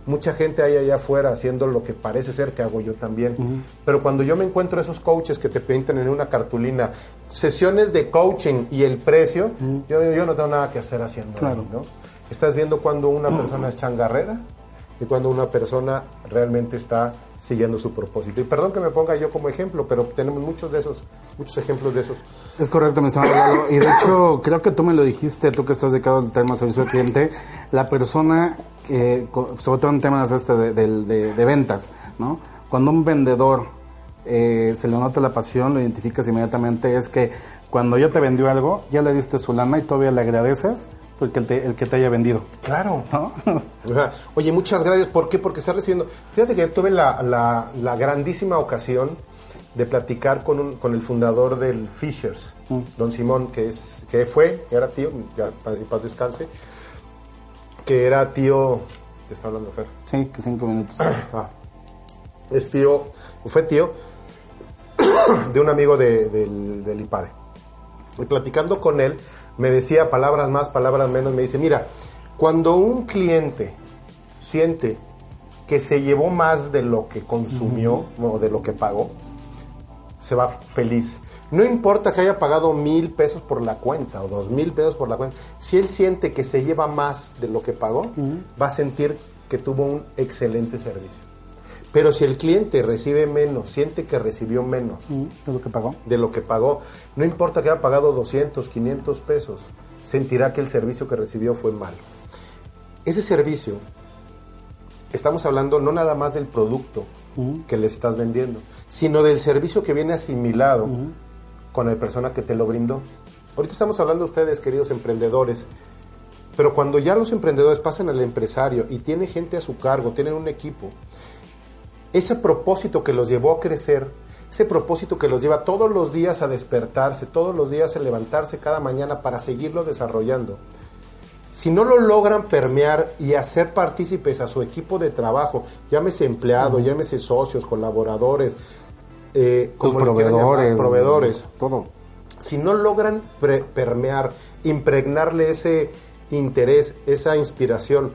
Mucha gente hay allá afuera haciendo lo que parece ser que hago yo también. Pero cuando yo me encuentro esos coaches que te pintan en una cartulina, sesiones de coaching y el precio, yo, yo no tengo nada que hacer haciendo ahí, Claro. ¿no? Estás viendo cuando una persona es changarrera y cuando una persona realmente está siguiendo su propósito. Y perdón que me ponga yo como ejemplo, pero tenemos muchos de esos, muchos ejemplos de esos. Es correcto, mi estimado. Y de hecho, creo que tú me lo dijiste, tú que estás dedicado al tema servicio al cliente, la persona, que, sobre todo en temas este de, de- de- de ventas, ¿no? Cuando un vendedor eh, se le nota la pasión, lo identificas inmediatamente, es que cuando ya te vendió algo, ya le diste su lana y todavía le agradeces porque el, te- el que te haya vendido, Claro. ¿no? O sea, oye, muchas gracias. ¿Por qué? Porque está recibiendo. Fíjate que tuve la, la- la grandísima ocasión de platicar con, un- con el fundador del Fishers, don Simón, que es que fue, era tío, ya paz descanse, que era tío. ¿Te está hablando Fer? sí, que cinco minutos. Ah, es tío, fue tío de un amigo de- del, del IPADE. Y platicando con él, me decía palabras más, palabras menos, me dice, mira, cuando un cliente siente que se llevó más de lo que consumió o de lo que pagó, se va feliz. No importa que haya pagado mil pesos por la cuenta o dos mil pesos por la cuenta, si él siente que se lleva más de lo que pagó, va a sentir que tuvo un excelente servicio. Pero si el cliente recibe menos, siente que recibió menos ¿Es lo que pagó? de lo que pagó, no importa que haya pagado 200, 500 pesos, sentirá que el servicio que recibió fue malo. Ese servicio, estamos hablando no nada más del producto que le estás vendiendo, sino del servicio que viene asimilado con la persona que te lo brindó. Ahorita estamos hablando de ustedes, queridos emprendedores, pero cuando ya los emprendedores pasan al empresario y tiene gente a su cargo, tienen un equipo, ese propósito que los llevó a crecer, ese propósito que los lleva todos los días a despertarse, todos los días a levantarse cada mañana para seguirlo desarrollando. Si no lo logran permear y hacer partícipes a su equipo de trabajo, llámese empleado, llámese socios, colaboradores, eh, como quieran llamar, proveedores. proveedores, Todo. si no logran permear, impregnarle ese interés, esa inspiración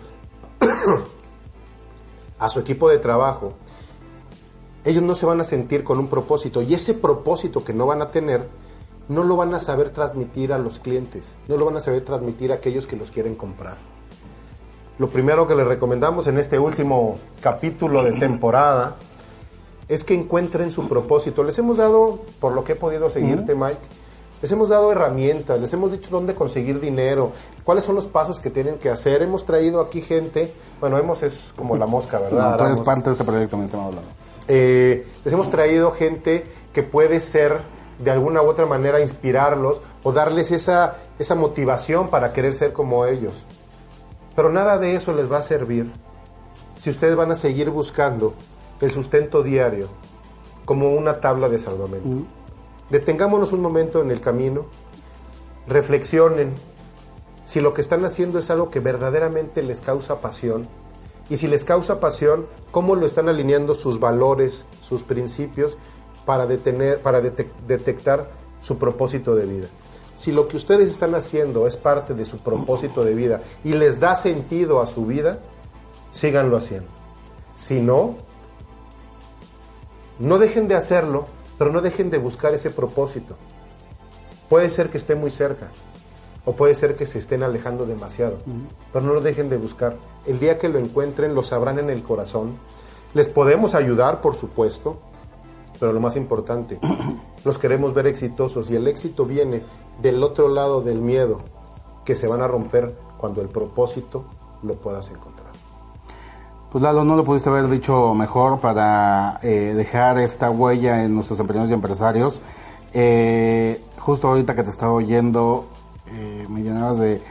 a su equipo de trabajo, ellos no se van a sentir con un propósito y ese propósito que no van a tener, no lo van a saber transmitir a los clientes, no lo van a saber transmitir a aquellos que los quieren comprar. Lo primero que les recomendamos en este último capítulo de temporada es que encuentren su propósito. Les hemos dado, por lo que he podido seguirte, Mike, les hemos dado herramientas, les hemos dicho dónde conseguir dinero, cuáles son los pasos que tienen que hacer. Hemos traído aquí gente, bueno, hemos es como la mosca, ¿verdad? No, tú eres parte de este proyecto, mi estimado Lalo. Eh, les hemos traído gente que puede ser de alguna u otra manera inspirarlos o darles esa, esa motivación para querer ser como ellos. Pero nada de eso les va a servir si ustedes van a seguir buscando el sustento diario como una tabla de salvamento. Detengámonos un momento en el camino, reflexionen si lo que están haciendo es algo que verdaderamente les causa pasión y si les causa pasión, cómo lo están alineando sus valores, sus principios para detener, para dete- detectar su propósito de vida. Si lo que ustedes están haciendo es parte de su propósito de vida y les da sentido a su vida, síganlo haciendo. Si no, no dejen de hacerlo, pero no dejen de buscar ese propósito. Puede ser que esté muy cerca, o puede ser que se estén alejando demasiado, pero no lo dejen de buscar. El día que lo encuentren, lo sabrán en el corazón. Les podemos ayudar, por supuesto, pero lo más importante, los queremos ver exitosos y el éxito viene del otro lado del miedo, que se van a romper cuando el propósito lo puedas encontrar. Pues Lalo, no lo pudiste haber dicho mejor para eh, dejar esta huella en nuestros emprendedores y empresarios. Eh, justo ahorita que te estaba oyendo, eh, me llenabas de,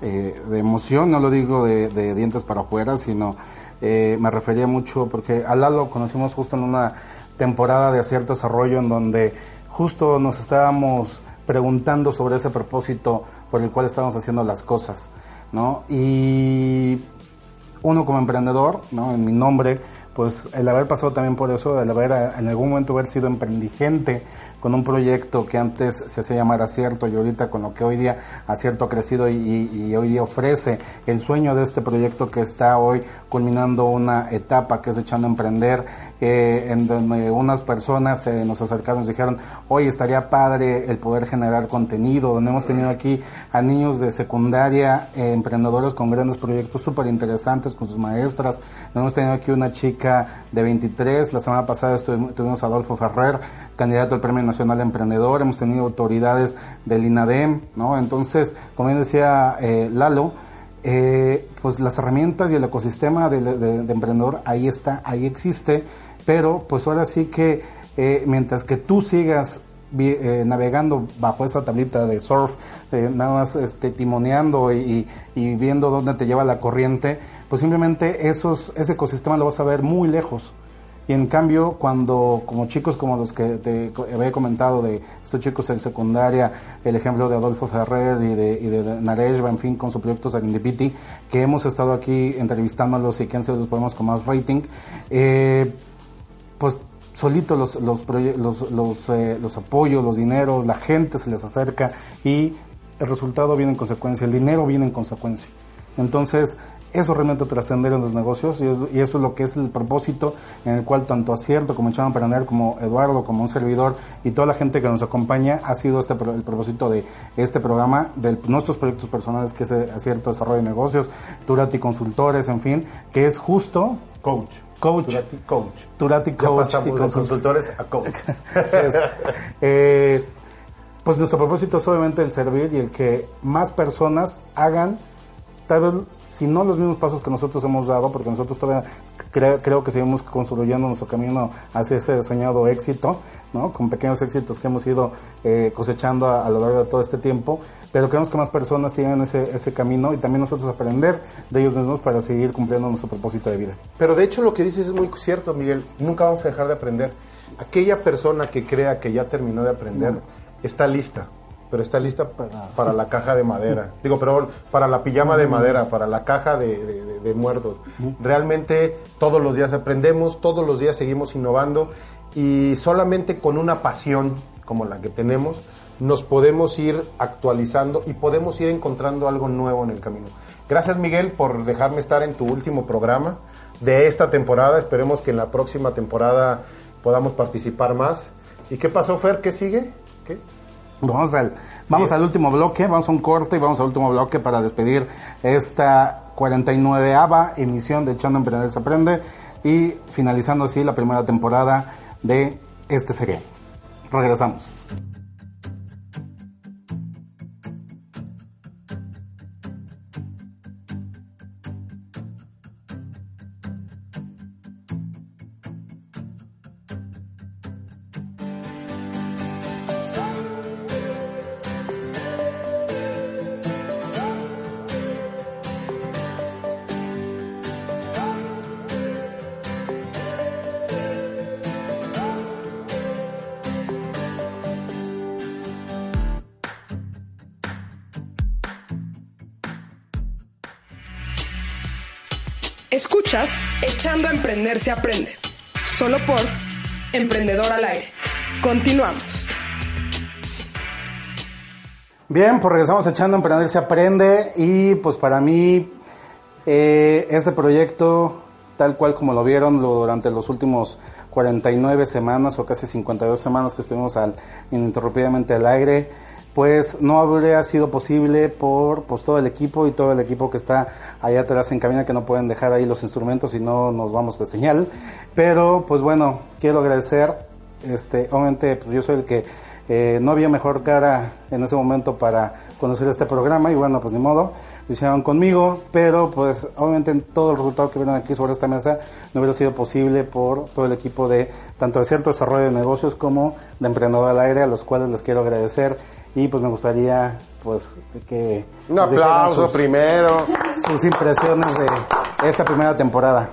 eh, de emoción, no lo digo de, dientes para afuera, sino eh, me refería mucho porque a Lalo conocimos justo en una temporada de cierto desarrollo en donde justo nos estábamos preguntando sobre ese propósito por el cual estábamos haciendo las cosas, ¿no? Y uno como emprendedor, ¿no? En mi nombre, pues el haber pasado también por eso, el haber eh, en algún momento haber sido emprendigente con un proyecto que antes se hacía llamar Acierto y ahorita con lo que hoy día Acierto ha crecido y, hoy día ofrece el sueño de este proyecto que está hoy culminando una etapa que es echando a emprender, eh, en donde unas personas eh, nos acercaron y nos dijeron, hoy estaría padre el poder generar contenido, donde hemos tenido aquí a niños de secundaria, eh, emprendedores con grandes proyectos súper interesantes con sus maestras, hemos tenido aquí una chica de 23. La semana pasada tuvimos a Adolfo Ferrer, candidato al Premio Nacional Emprendedor. Hemos tenido autoridades del INADEM, ¿no? Entonces, como bien decía eh, Lalo, eh, pues las herramientas y el ecosistema de, emprendedor ahí está, ahí existe, pero pues ahora sí que eh, mientras que tú sigas eh, navegando bajo esa tablita de surf, nada más este, timoneando y, viendo dónde te lleva la corriente, pues simplemente esos, ese ecosistema lo vas a ver muy lejos. Y en cambio, cuando como chicos como los que te había comentado de estos chicos en secundaria, el ejemplo de Adolfo Ferrer y de, y Nareshba, en fin, con su proyecto Serendipity, que hemos estado aquí entrevistándolos y que han sido los programas con más rating, eh, pues solito los, los, los, los, eh, los apoyos, los dineros, la gente se les acerca y el resultado viene en consecuencia, el dinero viene en consecuencia. Entonces, eso realmente trascender en los negocios y eso, es lo que es el propósito en el cual tanto Acierto como Emprender, como Eduardo, como un servidor y toda la gente que nos acompaña ha sido este el propósito de este programa, de nuestros proyectos personales que es Acierto Desarrollo de Negocios, Turati Consultores, en fin, que es justo... Coach. Coach. Turati Coach. Turati Coach. Ya pasamos consultores a coach. Eh, pues nuestro propósito es obviamente el servir y el que más personas hagan tal vez si no los mismos pasos que nosotros hemos dado, porque nosotros todavía creo que seguimos construyendo nuestro camino hacia ese soñado éxito, ¿no? con pequeños éxitos que hemos ido eh, cosechando a, lo largo de todo este tiempo, pero queremos que más personas sigan ese, ese camino y también nosotros aprender de ellos mismos para seguir cumpliendo nuestro propósito de vida. Pero de hecho lo que dices es muy cierto, Miguel, nunca vamos a dejar de aprender. Aquella persona que crea que ya terminó de aprender está lista pero está lista para, la caja de madera. Digo, pero para la pijama de madera, para la caja de, muertos. Realmente todos los días aprendemos, todos los días seguimos innovando y solamente con una pasión como la que tenemos nos podemos ir actualizando y podemos ir encontrando algo nuevo en el camino. Gracias Miguel por dejarme estar en tu último programa de esta temporada. Esperemos que en la próxima temporada podamos participar más. ¿Y qué pasó Fer? ¿Qué sigue? ¿Qué? Vamos al, vamos al último bloque, vamos a un corte y vamos al último bloque para despedir esta 49ava emisión de Echando Emprender se Aprende y finalizando así la primera temporada de este serial. Regresamos. Echando a Emprender se aprende. Solo por Emprendedor al aire. Continuamos. Bien, pues regresamos echando Emprender se aprende y pues para mí eh, este proyecto, tal cual como lo vieron durante los últimos 49 semanas o casi 52 semanas que estuvimos al, ininterrumpidamente al aire, pues no habría sido posible por pues, todo el equipo y todo el equipo que está allá atrás en cabina que no pueden dejar ahí los instrumentos y no nos vamos de señal. Pero pues bueno, quiero agradecer, este, obviamente pues yo soy el que eh, no había mejor cara en ese momento para conocer este programa y bueno, pues ni modo, lo hicieron conmigo, pero pues obviamente todo el resultado que vieron aquí sobre esta mesa no hubiera sido posible por todo el equipo de tanto de cierto desarrollo de negocios como de emprendedor al aire, a los cuales les quiero agradecer y pues me gustaría pues que un aplauso primero sus impresiones de esta primera temporada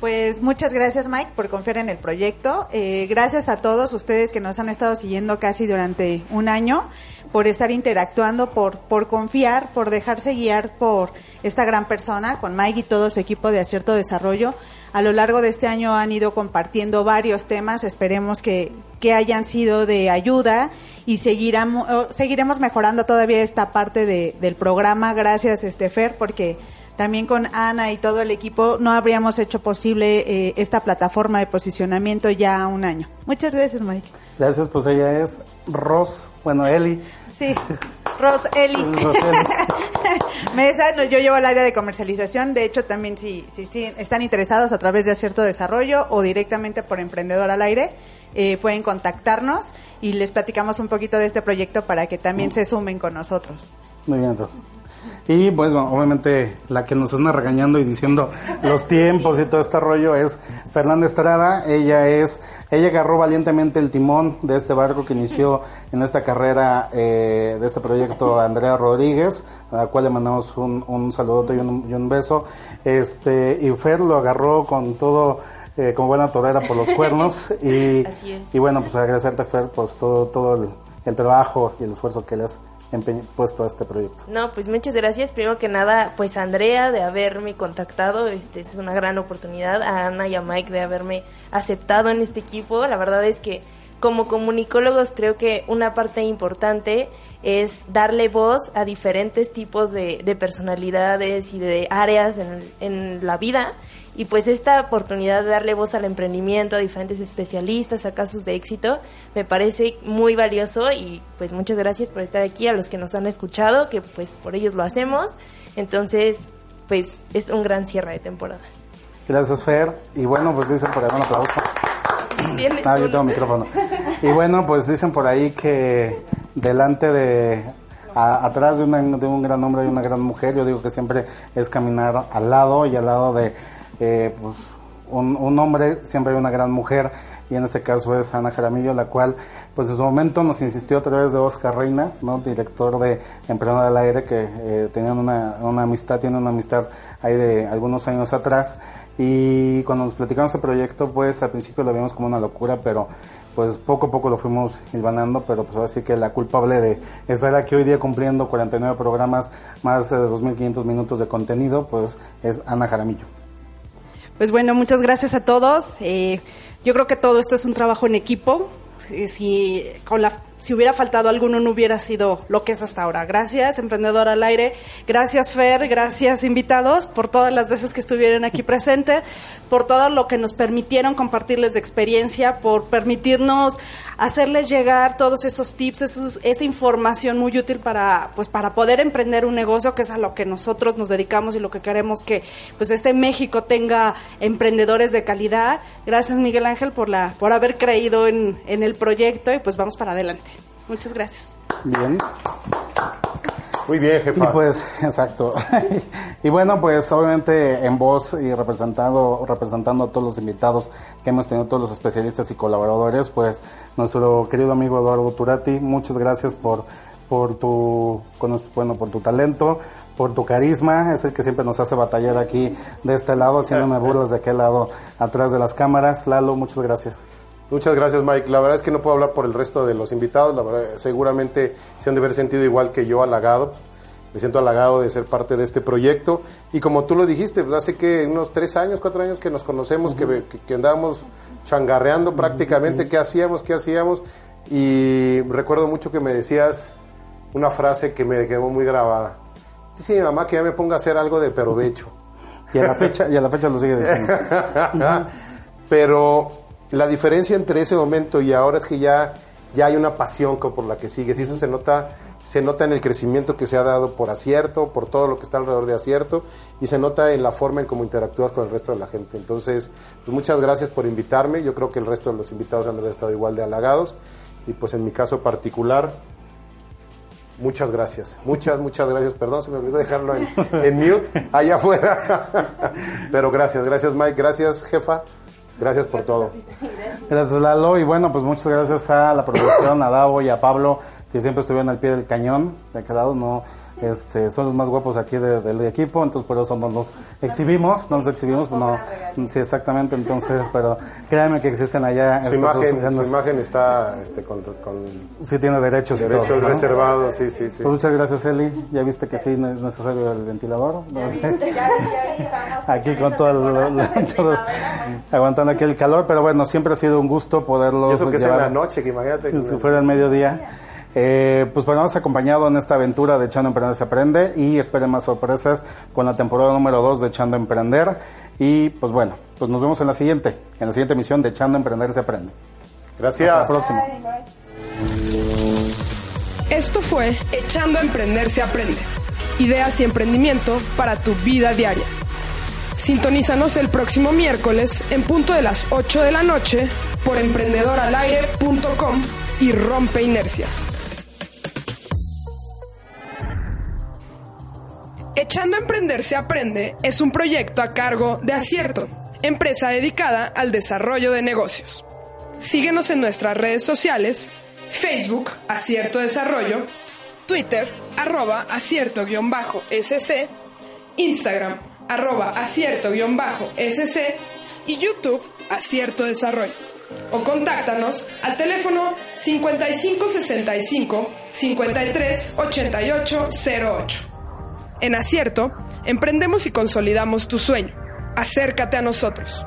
pues muchas gracias Mike por confiar en el proyecto. Eh, gracias a todos ustedes que nos han estado siguiendo casi durante un año, por estar interactuando, por, por confiar, por dejarse guiar por esta gran persona, con Mike y todo su equipo de acierto desarrollo. A lo largo de este año han ido compartiendo varios temas, esperemos que, que hayan sido de ayuda y seguiremos, seguiremos mejorando todavía esta parte de, del programa. Gracias, Estefer, porque también con Ana y todo el equipo no habríamos hecho posible eh, esta plataforma de posicionamiento ya un año. Muchas gracias, Mike. Gracias, pues ella es Ros, bueno, Eli. Sí, Ros Eli. Mesa, no, yo llevo el área de comercialización. De hecho, también si, si, están interesados a través de Acierto Desarrollo o directamente por Emprendedor al Aire, eh, pueden contactarnos y les platicamos un poquito de este proyecto para que también se sumen con nosotros. Muy bien, Ros. Y pues bueno, obviamente la que nos anda regañando y diciendo los tiempos y todo este rollo es Fernanda Estrada. Ella es, ella agarró valientemente el timón de este barco que inició en esta carrera eh, de este proyecto Andrea Rodríguez, a la cual le mandamos un, un saludote y un, y un beso. Este, y Fer lo agarró con todo eh, como buena torera por los cuernos y, y bueno, pues agradecerte Fer pues todo, todo el, el trabajo y el esfuerzo que le has puesto a este proyecto. No, pues muchas gracias. Primero que nada, pues a Andrea de haberme contactado, este es una gran oportunidad. A Ana y a Mike de haberme aceptado en este equipo. La verdad es que como comunicólogos creo que una parte importante es darle voz a diferentes tipos de, de personalidades y de áreas en, en la vida. Y pues esta oportunidad de darle voz al emprendimiento, a diferentes especialistas, a casos de éxito, me parece muy valioso y pues muchas gracias por estar aquí, a los que nos han escuchado, que pues por ellos lo hacemos. Entonces, pues es un gran cierre de temporada. Gracias Fer y bueno pues dicen por ahí un aplauso. ¿Tienes Ah, yo tengo micrófono. Y bueno, pues dicen por ahí que delante de, a- atrás de, una- de un gran hombre y una gran mujer, yo digo que siempre es caminar al lado y al lado de eh, pues, un, un hombre, siempre hay una gran mujer. Y en este caso es Ana Jaramillo, la cual, pues en su momento nos insistió a través de Oscar Reina, ¿no? director de Emprendedor del Aire, que eh, tenían una, una amistad, tienen una amistad ahí de algunos años atrás. Y cuando nos platicaron este proyecto, pues al principio lo vimos como una locura, pero pues poco a poco lo fuimos hilvanando, pero pues ahora que la culpable de estar aquí hoy día cumpliendo 49 programas, más de 2.500 minutos de contenido, pues es Ana Jaramillo. Pues bueno, muchas gracias a todos. Eh, yo creo que todo esto es un trabajo en equipo. Eh, Si, con la, si hubiera faltado alguno, no hubiera sido lo que es hasta ahora. Gracias, Emprendedor al Aire. Gracias, Fer. Gracias, invitados, por todas las veces que estuvieron aquí presentes, por todo lo que nos permitieron compartirles de experiencia, por permitirnos hacerles llegar todos esos tips, esos- esa información muy útil para, pues, para poder emprender un negocio, que es a lo que nosotros nos dedicamos y lo que queremos que pues, este México tenga emprendedores de calidad. Gracias, Miguel Ángel, por, la, por haber creído en, en el proyecto y pues vamos para adelante. Muchas gracias. Bien. Muy bien, Y jefa. pues, exacto. y bueno, pues obviamente en voz y representando, representando a todos los invitados que hemos tenido, todos los especialistas y colaboradores, pues nuestro querido amigo Eduardo Turati, muchas gracias por, por tu, bueno, por tu talento, por tu carisma, es el que siempre nos hace batallar aquí de este lado, haciéndome burlas de aquel lado atrás de las cámaras. Lalo, muchas gracias. Muchas gracias, Mike. La verdad es que no puedo hablar por el resto de los invitados. La verdad, seguramente se han de haber sentido igual que yo, halagados. Me siento halagado de ser parte de este proyecto. Y como tú lo dijiste, pues hace que unos tres años, cuatro años que nos conocemos, que, que, que andábamos changarreando prácticamente, qué hacíamos, qué hacíamos. Y recuerdo mucho que me decías una frase que me quedó muy grabada. Dice mi mamá que ya me ponga a hacer algo de provecho. Y a la fecha, y a la fecha lo sigue diciendo. Pero la diferencia entre ese momento y ahora es que ya, ya hay una pasión por la que sigues y eso se nota, se nota en el crecimiento que se ha dado por acierto, por todo lo que está alrededor de acierto y se nota en la forma en cómo interactúas con el resto de la gente. Entonces, pues muchas gracias por invitarme. Yo creo que el resto de los invitados han estado igual de halagados y pues en mi caso particular, Muchas gracias, muchas, muchas gracias. Perdón, se me olvidó dejarlo en, en mute allá afuera. Pero gracias, gracias Mike, gracias jefa, gracias por todo. Gracias Lalo y bueno pues muchas gracias a la producción, a Davo y a Pablo que siempre estuvieron al pie del cañón de aquel lado, no este, son los más guapos aquí de- del equipo, entonces por eso no nos exhibimos, no nos exhibimos, pues no, sí exactamente, entonces, pero créanme que existen allá Su estos imagen, grandes- su imagen está este, con, con sí tiene derechos, derechos todo, ¿no? reservados, sí, sí, sí. Pues muchas gracias Eli, ya viste que sí no es necesario el ventilador, ¿no? aquí con todo, el- todo- aguantando aquí el calor, pero bueno, siempre ha sido un gusto Y poderlos eso que es en llevar- la noche, que imagínate. si fuera el mediodía. Eh, pues bueno, nos acompañado en esta aventura de Echando a Emprender se Aprende y esperen más sorpresas con la temporada número 2 de Echando a Emprender. Y pues bueno, pues nos vemos en la siguiente, en la siguiente emisión de Echando a Emprender se Aprende. Gracias. Hasta la próxima. Esto fue Echando a Emprender se aprende. ideas y emprendimiento para tu vida diaria. Sintonízanos el próximo miércoles en punto de las 8 de la noche por emprendedoralaire.com y rompe inercias. Echando a Emprender se aprende es un proyecto a cargo de Acierto, empresa dedicada al desarrollo de negocios. Síguenos en nuestras redes sociales, Facebook, Acierto Desarrollo, Twitter, arroba acierto-sc, Instagram, arroba acierto-sc y YouTube, Acierto Desarrollo. O contáctanos al teléfono 5565 53 88 08. En Acierto, emprendemos y consolidamos tu sueño. Acércate a nosotros.